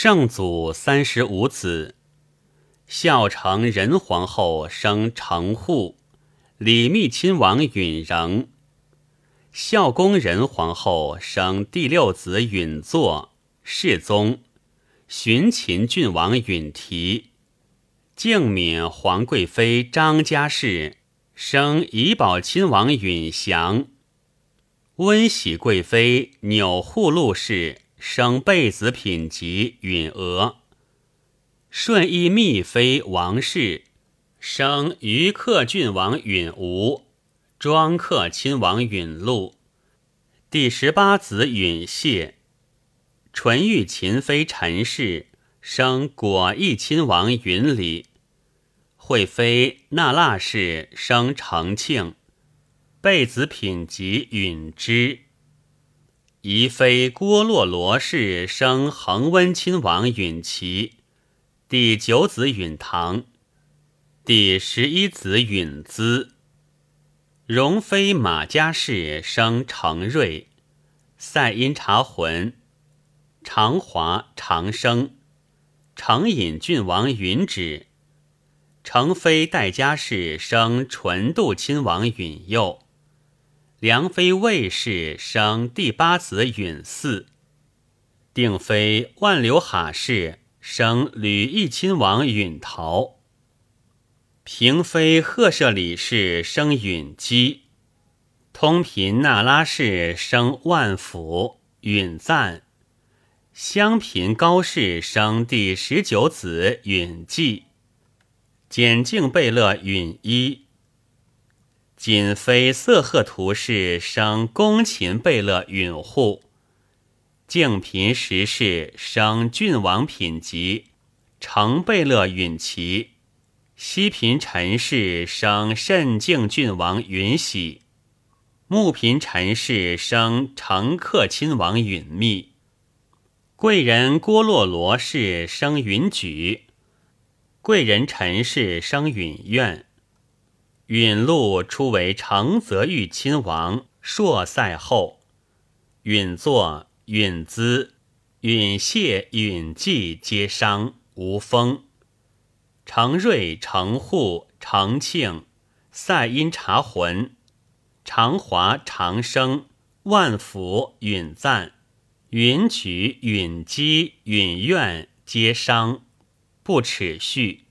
圣祖三十五子，孝成仁皇后生成户，李密亲王允仍。孝恭仁皇后生第六子允作，世宗。寻秦郡王允提，敬敏皇贵妃张家氏生怡保亲王允祥。温喜贵妃钮祜禄氏生贝子品级允娥。顺义密妃王氏生余克郡王允吴，庄克亲王允禄。第十八子允谢。纯玉秦妃陈氏生果义亲王允礼。惠妃那腊氏生成庆。贝子品级允之，宜妃郭洛罗氏生恒温亲王允齐，第九子允唐，第十一子允资。容妃马家氏生承瑞，塞因察浑，长华长生，承尹郡王允止。承妃戴家氏生纯度亲王允佑。梁妃魏氏生第八子允嗣，定妃万流哈氏生吕义亲王允陶，平妃赫舍里氏生允基，通嫔那拉氏生万府允赞，襄嫔高氏生第十九子允纪，简敬贝勒允一。瑾妃色赫图氏生恭勤贝勒允护，敬嫔石氏生郡王品级，承贝勒允齐，西嫔陈氏生慎敬郡王允喜，穆嫔陈氏生成克亲王允密，贵人郭洛罗氏生允举，贵人陈氏生允愿。允禄初为承泽豫亲王朔塞后，允作、允资、允谢、允纪皆商无封。承瑞、承户、承庆、塞因察浑、长华、长生、万福、允赞、允举、允基、允愿皆商不耻序。